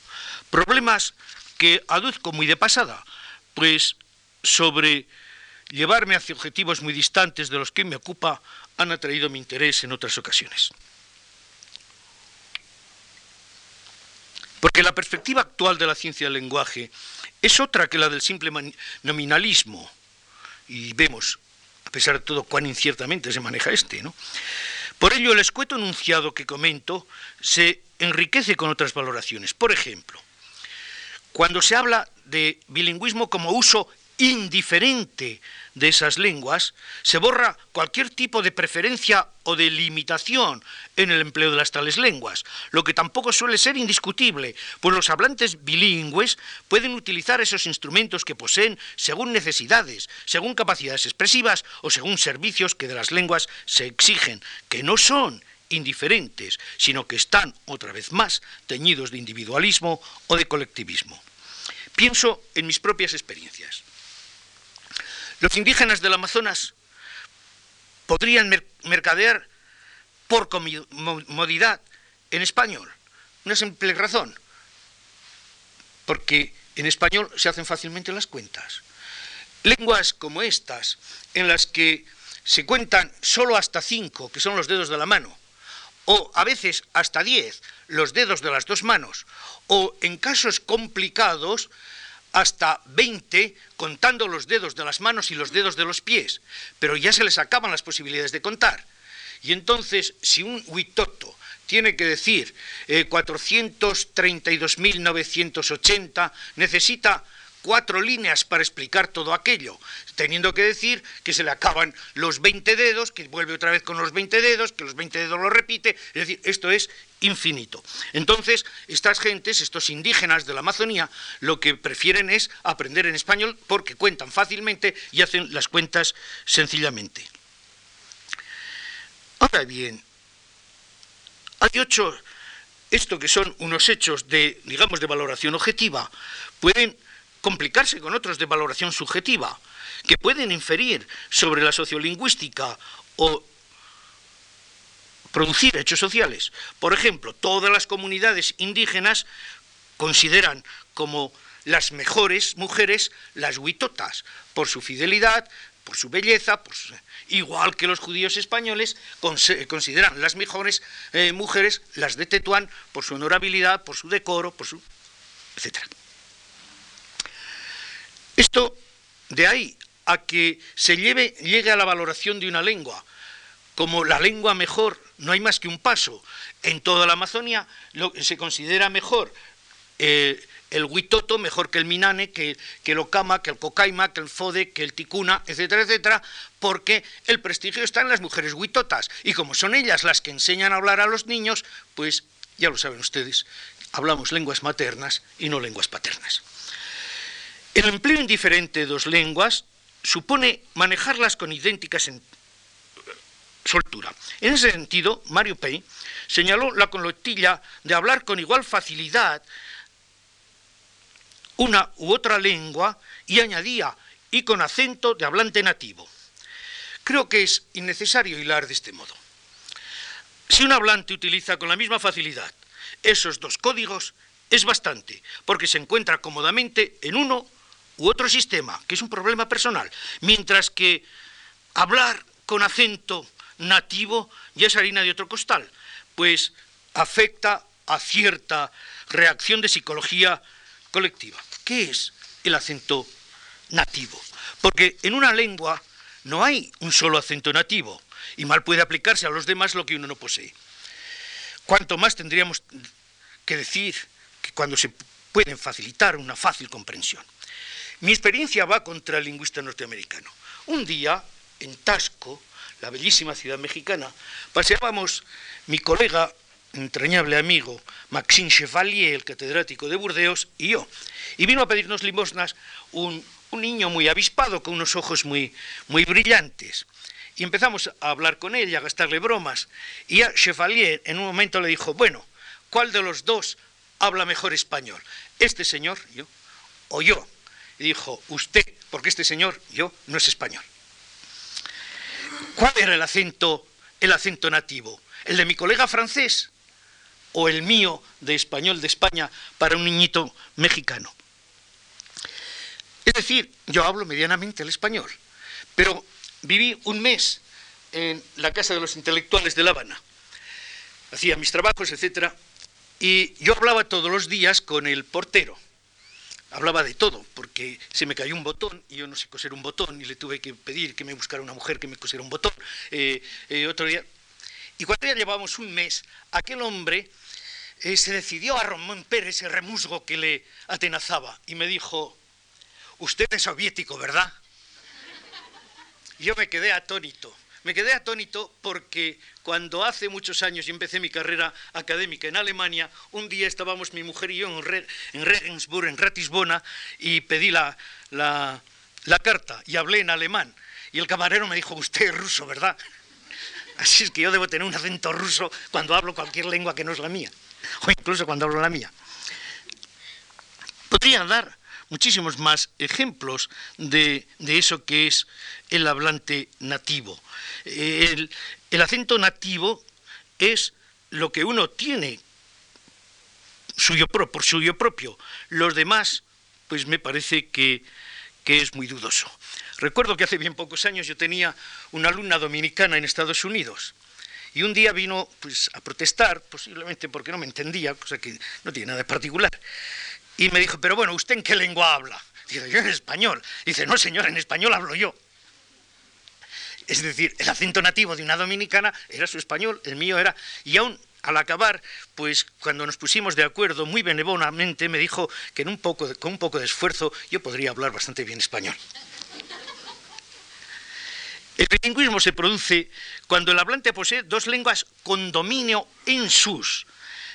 Problemas que aduzco muy de pasada, pues sobre llevarme hacia objetivos muy distantes de los que me ocupa han atraído mi interés en otras ocasiones. Porque la perspectiva actual de la ciencia del lenguaje es otra que la del simple nominalismo. Y vemos, a pesar de todo, cuán inciertamente se maneja este. ¿no? Por ello, el escueto enunciado que comento se enriquece con otras valoraciones. Por ejemplo, cuando se habla de bilingüismo como uso indiferente de esas lenguas, se borra cualquier tipo de preferencia o de limitación en el empleo de las tales lenguas, lo que tampoco suele ser indiscutible, pues los hablantes bilingües pueden utilizar esos instrumentos que poseen según necesidades, según capacidades expresivas o según servicios que de las lenguas se exigen, que no son indiferentes, sino que están, otra vez más, teñidos de individualismo o de colectivismo. Pienso en mis propias experiencias. Los indígenas del Amazonas podrían mercadear por comodidad en español. Una simple razón, porque en español se hacen fácilmente las cuentas. Lenguas como estas, en las que se cuentan solo hasta cinco, que son los dedos de la mano, o a veces hasta diez, los dedos de las dos manos, o en casos complicados, hasta 20 contando los dedos de las manos y los dedos de los pies, pero ya se les acaban las posibilidades de contar. Y entonces, si un huitoto tiene que decir 432.980, eh, necesita cuatro líneas para explicar todo aquello, teniendo que decir que se le acaban los 20 dedos, que vuelve otra vez con los 20 dedos, que los 20 dedos lo repite, es decir, esto es infinito. Entonces, estas gentes, estos indígenas de la Amazonía, lo que prefieren es aprender en español porque cuentan fácilmente y hacen las cuentas sencillamente. Ahora bien, hay ocho, esto que son unos hechos de, digamos, de valoración objetiva, pueden complicarse con otros de valoración subjetiva, que pueden inferir sobre la sociolingüística o producir hechos sociales. Por ejemplo, todas las comunidades indígenas consideran como las mejores mujeres las huitotas, por su fidelidad, por su belleza, igual que los judíos españoles consideran las mejores eh, mujeres las de Tetuán por su honorabilidad, por su decoro, por su etc. Esto de ahí a que se lleve, llegue a la valoración de una lengua como la lengua mejor, no hay más que un paso. En toda la Amazonia lo, se considera mejor eh, el huitoto, mejor que el minane, que, que, el ocama, que el cocaima, que el fode, que el ticuna, etcétera, etcétera, porque el prestigio está en las mujeres huitotas. Y como son ellas las que enseñan a hablar a los niños, pues ya lo saben ustedes, hablamos lenguas maternas y no lenguas paternas. El empleo indiferente de dos lenguas supone manejarlas con idénticas soltura. En ese sentido, Mario Pei señaló la conlotilla de hablar con igual facilidad una u otra lengua y añadía y con acento de hablante nativo. Creo que es innecesario hilar de este modo. Si un hablante utiliza con la misma facilidad esos dos códigos, es bastante, porque se encuentra cómodamente en uno u otro sistema, que es un problema personal, mientras que hablar con acento nativo ya es harina de otro costal, pues afecta a cierta reacción de psicología colectiva. ¿Qué es el acento nativo? Porque en una lengua no hay un solo acento nativo y mal puede aplicarse a los demás lo que uno no posee. Cuanto más tendríamos que decir que cuando se pueden facilitar una fácil comprensión. Mi experiencia va contra el lingüista norteamericano. Un día, en Tasco, la bellísima ciudad mexicana, paseábamos mi colega, entrañable amigo, Maxime Chevalier, el catedrático de Burdeos, y yo. Y vino a pedirnos limosnas un, niño muy avispado, con unos ojos muy, muy brillantes. Y empezamos a hablar con él y a gastarle bromas. Y a Chevalier en un momento le dijo, bueno, ¿cuál de los dos habla mejor español? ¿Este señor, yo, o yo? Y dijo, usted, porque este señor, yo, no es español. ¿Cuál era el acento, el acento nativo? ¿El de mi colega francés o el mío de español de España para un niñito mexicano? Es decir, yo hablo medianamente el español, pero viví un mes en la Casa de los Intelectuales de La Habana. Hacía mis trabajos, etcétera, y yo hablaba todos los días con el portero hablaba de todo, porque se me cayó un botón y yo no sé coser un botón y le tuve que pedir que me buscara una mujer que me cosiera un botón. Eh, eh, otro día. Y cuando ya llevábamos un mes, aquel hombre eh, se decidió a romper ese remusgo que le atenazaba y me dijo, usted es soviético, ¿verdad? Yo me quedé atónito. Me quedé atónito porque cuando hace muchos años yo empecé mi carrera académica en Alemania, un día estábamos mi mujer y yo en, Regensburg, en Ratisbona, y pedí la, carta y hablé en alemán. Y el camarero me dijo, usted es ruso, ¿verdad? Así es que yo debo tener un acento ruso cuando hablo cualquier lengua que no es la mía, o incluso cuando hablo la mía. Podría dar muchísimos más ejemplos de, de, eso que es el hablante nativo. El, acento nativo es lo que uno tiene suyo por suyo propio. Los demás, pues me parece que, que es muy dudoso. Recuerdo que hace bien pocos años yo tenía una alumna dominicana en Estados Unidos y un día vino pues, a protestar, posiblemente porque no me entendía, cosa que no tiene nada de particular. Y me dijo, pero bueno, ¿usted en qué lengua habla? Dice, yo en español. Dice, no señor, en español hablo yo. Es decir, el acento nativo de una dominicana era su español, el mío era... Y aún al acabar, pues cuando nos pusimos de acuerdo muy benevolamente, me dijo que un poco con un poco de esfuerzo yo podría hablar bastante bien español. El bilingüismo se produce cuando el hablante posee dos lenguas con dominio en sus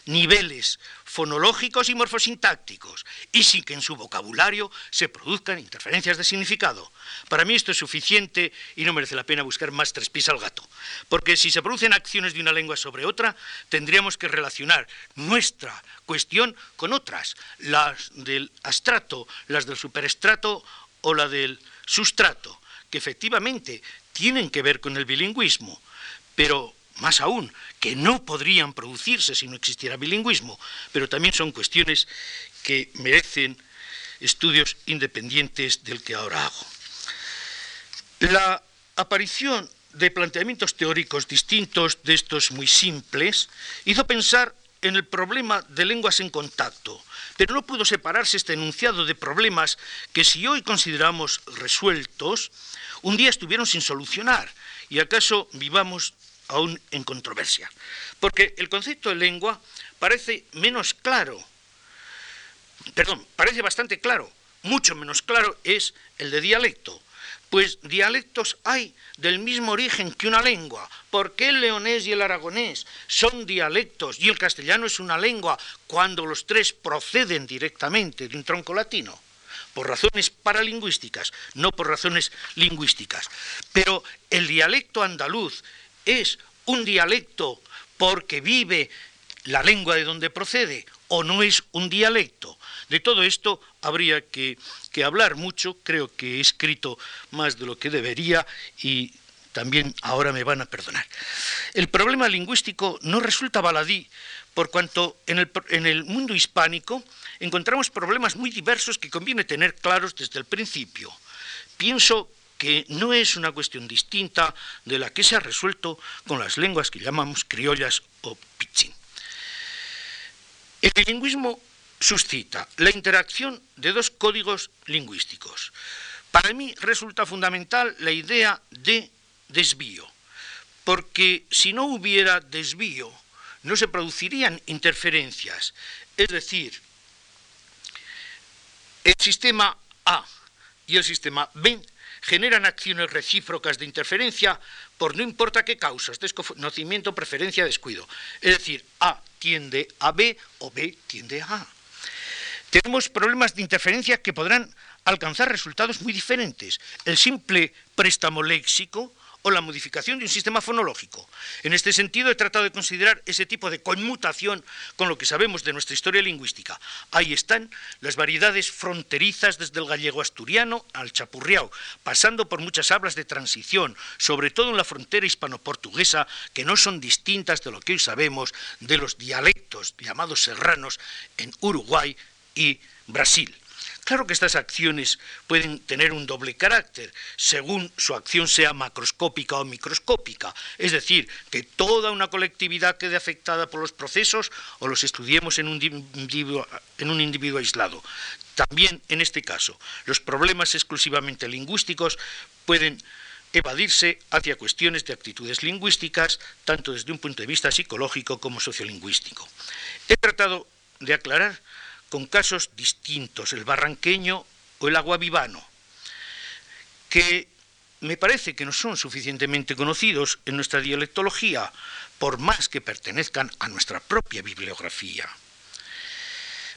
niveles fonológicos y morfosintácticos, y sin que en su vocabulario se produzcan interferencias de significado. Para mí esto es suficiente y no merece la pena buscar más tres pies al gato, porque si se producen acciones de una lengua sobre otra, tendríamos que relacionar nuestra cuestión con otras, las del astrato, las del superestrato o la del sustrato, que efectivamente tienen que ver con el bilingüismo, pero más aún, que no podrían producirse si no existiera bilingüismo, pero también son cuestiones que merecen estudios independientes del que ahora hago. La aparición de planteamientos teóricos distintos de estos muy simples hizo pensar en el problema de lenguas en contacto, pero no pudo separarse este enunciado de problemas que si hoy consideramos resueltos, un día estuvieron sin solucionar y acaso vivamos aún en controversia. Porque el concepto de lengua parece menos claro, perdón, parece bastante claro, mucho menos claro es el de dialecto, pues dialectos hay del mismo origen que una lengua. ¿Por qué el leonés y el aragonés son dialectos y el castellano es una lengua cuando los tres proceden directamente de un tronco latino? Por razones paralingüísticas, no por razones lingüísticas. Pero el dialecto andaluz es un dialecto porque vive la lengua de donde procede o no es un dialecto. De todo esto habría que, hablar mucho, creo que he escrito más de lo que debería y también ahora me van a perdonar. El problema lingüístico no resulta baladí, por cuanto en el, en el mundo hispánico encontramos problemas muy diversos que conviene tener claros desde el principio. Pienso que no es una cuestión distinta de la que se ha resuelto con las lenguas que llamamos criollas o pichín. El bilingüismo suscita la interacción de dos códigos lingüísticos. Para mí resulta fundamental la idea de desvío, porque si no hubiera desvío, no se producirían interferencias. Es decir, el sistema A y el sistema B generan acciones recíprocas de interferencia por no importa qué causas, desconocimiento, preferencia, descuido. Es decir, A tiende a B o B tiende a A. Tenemos problemas de interferencia que podrán alcanzar resultados muy diferentes. El simple préstamo léxico o la modificación de un sistema fonológico. En este sentido, he tratado de considerar ese tipo de conmutación con lo que sabemos de nuestra historia lingüística. Ahí están las variedades fronterizas desde el gallego asturiano al chapurriao, pasando por muchas hablas de transición, sobre todo en la frontera hispano-portuguesa, que no son distintas de lo que hoy sabemos de los dialectos llamados serranos en Uruguay y Brasil. Claro que estas acciones pueden tener un doble carácter, según su acción sea macroscópica o microscópica, es decir, que toda una colectividad quede afectada por los procesos o los estudiemos en un individuo, en un individuo aislado. También en este caso, los problemas exclusivamente lingüísticos pueden evadirse hacia cuestiones de actitudes lingüísticas, tanto desde un punto de vista psicológico como sociolingüístico. He tratado de aclarar con casos distintos, el barranqueño o el aguavivano, que me parece que no son suficientemente conocidos en nuestra dialectología, por más que pertenezcan a nuestra propia bibliografía.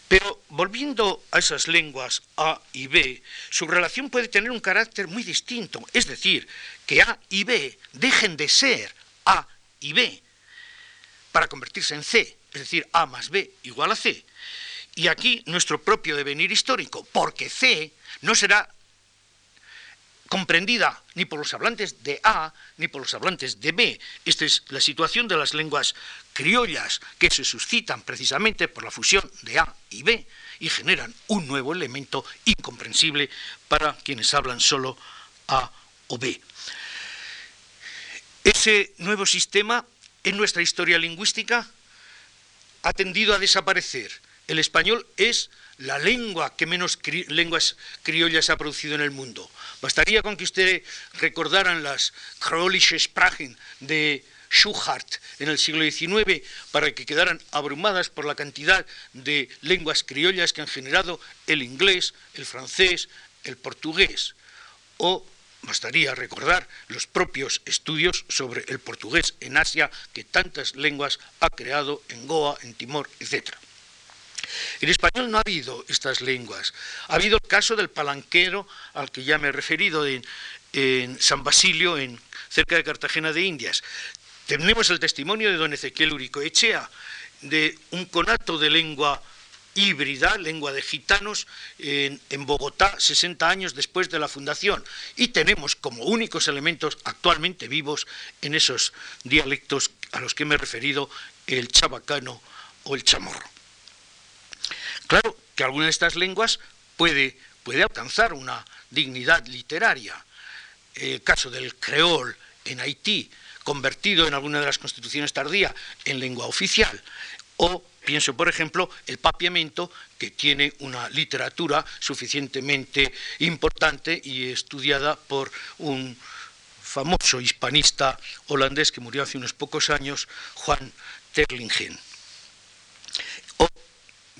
Pero volviendo a esas lenguas A y B, su relación puede tener un carácter muy distinto, es decir, que A y B dejen de ser A y B para convertirse en C, es decir, A más B igual a C, y aquí nuestro propio devenir histórico, porque C no será comprendida ni por los hablantes de A ni por los hablantes de B. Esta es la situación de las lenguas criollas que se suscitan precisamente por la fusión de A y B y generan un nuevo elemento incomprensible para quienes hablan solo A o B. Ese nuevo sistema en nuestra historia lingüística ha tendido a desaparecer el español es la lengua que menos lenguas criollas ha producido en el mundo. Bastaría con que ustedes recordaran las Krolische Sprachen de Schuchart en el siglo XIX para que quedaran abrumadas por la cantidad de lenguas criollas que han generado el inglés, el francés, el portugués. O bastaría recordar los propios estudios sobre el portugués en Asia que tantas lenguas ha creado en Goa, en Timor, etc. En español no ha habido estas lenguas. Ha habido el caso del palanquero al que ya me he referido en, San Basilio, en, cerca de Cartagena de Indias. Tenemos el testimonio de don Ezequiel Uricoechea, de un conato de lengua híbrida, lengua de gitanos, en, en, Bogotá 60 años después de la fundación. Y tenemos como únicos elementos actualmente vivos en esos dialectos a los que me he referido el chabacano o el chamorro. Claro que alguna de estas lenguas puede, puede alcanzar una dignidad literaria. el caso del creol en Haití, convertido en alguna de las constituciones tardías en lengua oficial, o pienso, por ejemplo, el papiamento, que tiene una literatura suficientemente importante y estudiada por un famoso hispanista holandés que murió hace unos pocos años, Juan Terlingen.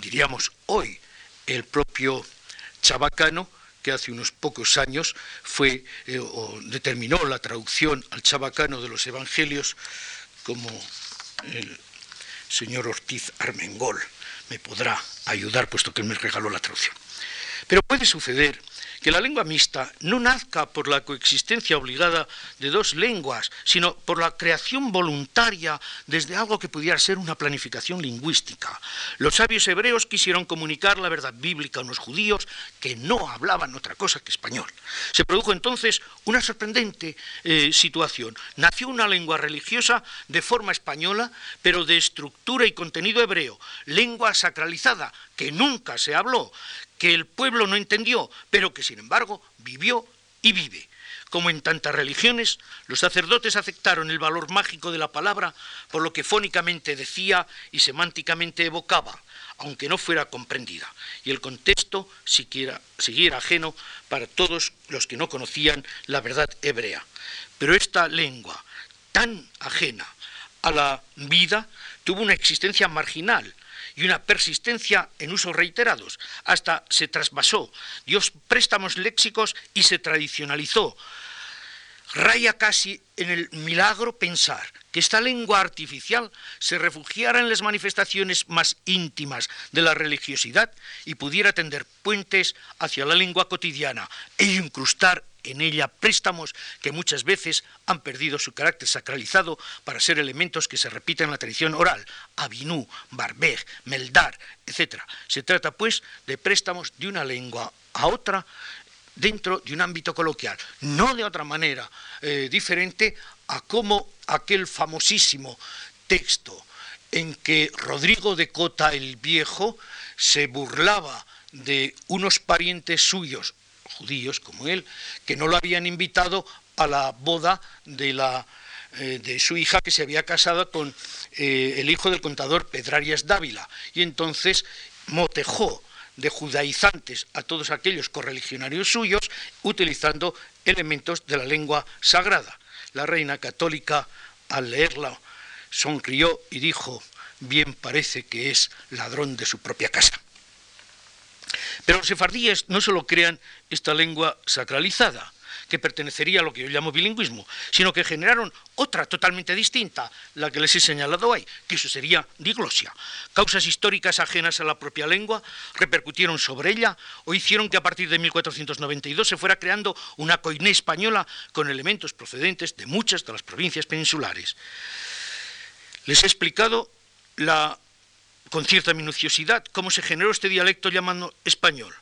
Diríamos, hoy, el propio Chabacano, que hace unos pocos años fue eh, o determinó la traducción al chabacano de los evangelios como el señor Ortiz Armengol me podrá ayudar puesto que él me regaló la traducción. Pero puede suceder que la lengua mixta no nazca por la coexistencia obligada de dos lenguas, sino por la creación voluntaria desde algo que pudiera ser una planificación lingüística. Los sabios hebreos quisieron comunicar la verdad bíblica a unos judíos que no hablaban otra cosa que español. Se produjo entonces una sorprendente eh, situación. Nació una lengua religiosa de forma española, pero de estructura y contenido hebreo, lengua sacralizada que nunca se habló, que el pueblo no entendió, pero que sin embargo vivió y vive. Como en tantas religiones, los sacerdotes aceptaron el valor mágico de la palabra por lo que fónicamente decía y semánticamente evocaba, aunque no fuera comprendida, y el contexto siguiera, siguiera ajeno para todos los que no conocían la verdad hebrea. Pero esta lengua, tan ajena a la vida, tuvo una existencia marginal, y una persistencia en usos reiterados. Hasta se trasvasó, dio préstamos léxicos y se tradicionalizó. Raya casi en el milagro pensar que esta lengua artificial se refugiara en las manifestaciones más íntimas de la religiosidad y pudiera tender puentes hacia la lengua cotidiana e incrustar en ella préstamos que muchas veces han perdido su carácter sacralizado para ser elementos que se repiten en la tradición oral, Avinú, Barbej, Meldar, etc. Se trata, pues, de préstamos de una lengua a otra dentro de un ámbito coloquial, no de otra manera eh, diferente a cómo aquel famosísimo texto en que Rodrigo de Cota el Viejo se burlaba de unos parientes suyos, judíos como él, que no lo habían invitado a la boda de, la, eh, de su hija que se había casado con eh, el hijo del contador Pedrarias Dávila. Y entonces motejó de judaizantes a todos aquellos correligionarios suyos, utilizando elementos de la lengua sagrada. La reina católica, al leerla, sonrió y dijo, bien parece que es ladrón de su propia casa. Pero los sefardíes no solo crean esta lengua sacralizada, que pertenecería a lo que yo llamo bilingüismo, sino que generaron otra totalmente distinta, la que les he señalado ahí, que eso sería diglosia. Causas históricas ajenas a la propia lengua repercutieron sobre ella o hicieron que a partir de 1492 se fuera creando una coiné española con elementos procedentes de muchas de las provincias peninsulares. Les he explicado la con cierta minuciosidad cómo se generó este dialecto llamado español.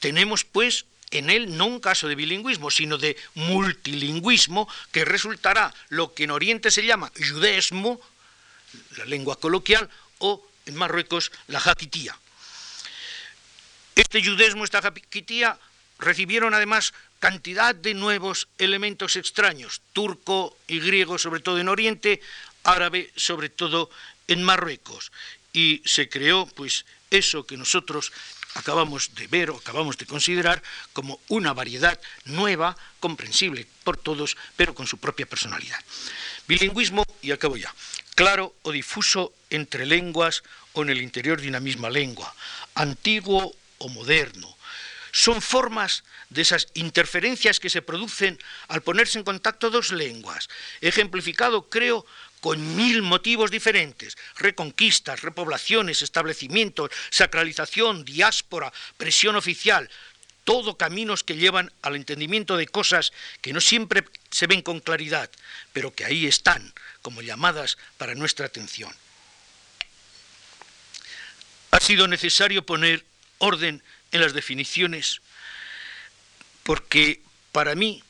Tenemos, pues, en él no un caso de bilingüismo, sino de multilingüismo, que resultará lo que en Oriente se llama judaísmo, la lengua coloquial, o en Marruecos la jaquitía. Este judaísmo, esta jaquitía, recibieron además cantidad de nuevos elementos extraños, turco y griego sobre todo en Oriente, árabe sobre todo en Marruecos y se creó pues eso que nosotros acabamos de ver o acabamos de considerar como una variedad nueva, comprensible por todos, pero con su propia personalidad. Bilingüismo, y acabo ya, claro o difuso entre lenguas o en el interior de una misma lengua, antiguo o moderno. Son formas de esas interferencias que se producen al ponerse en contacto dos lenguas, ejemplificado, creo, con mil motivos diferentes, reconquistas, repoblaciones, establecimientos, sacralización, diáspora, presión oficial, todo caminos que llevan al entendimiento de cosas que no siempre se ven con claridad, pero que ahí están como llamadas para nuestra atención. Ha sido necesario poner orden en las definiciones porque para mí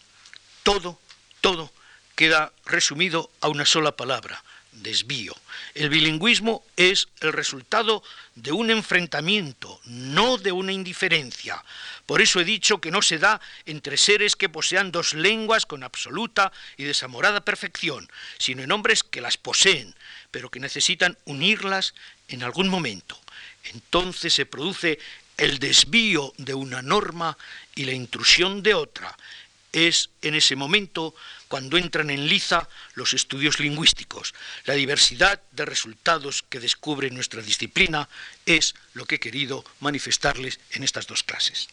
todo, todo queda resumido a una sola palabra, desvío. El bilingüismo es el resultado de un enfrentamiento, no de una indiferencia. Por eso he dicho que no se da entre seres que posean dos lenguas con absoluta y desamorada perfección, sino en hombres que las poseen, pero que necesitan unirlas en algún momento. Entonces se produce el desvío de una norma y la intrusión de otra. Es en ese momento cuando entran en liza los estudios lingüísticos. La diversidad de resultados que descubre nuestra disciplina es lo que he querido manifestarles en estas dos clases.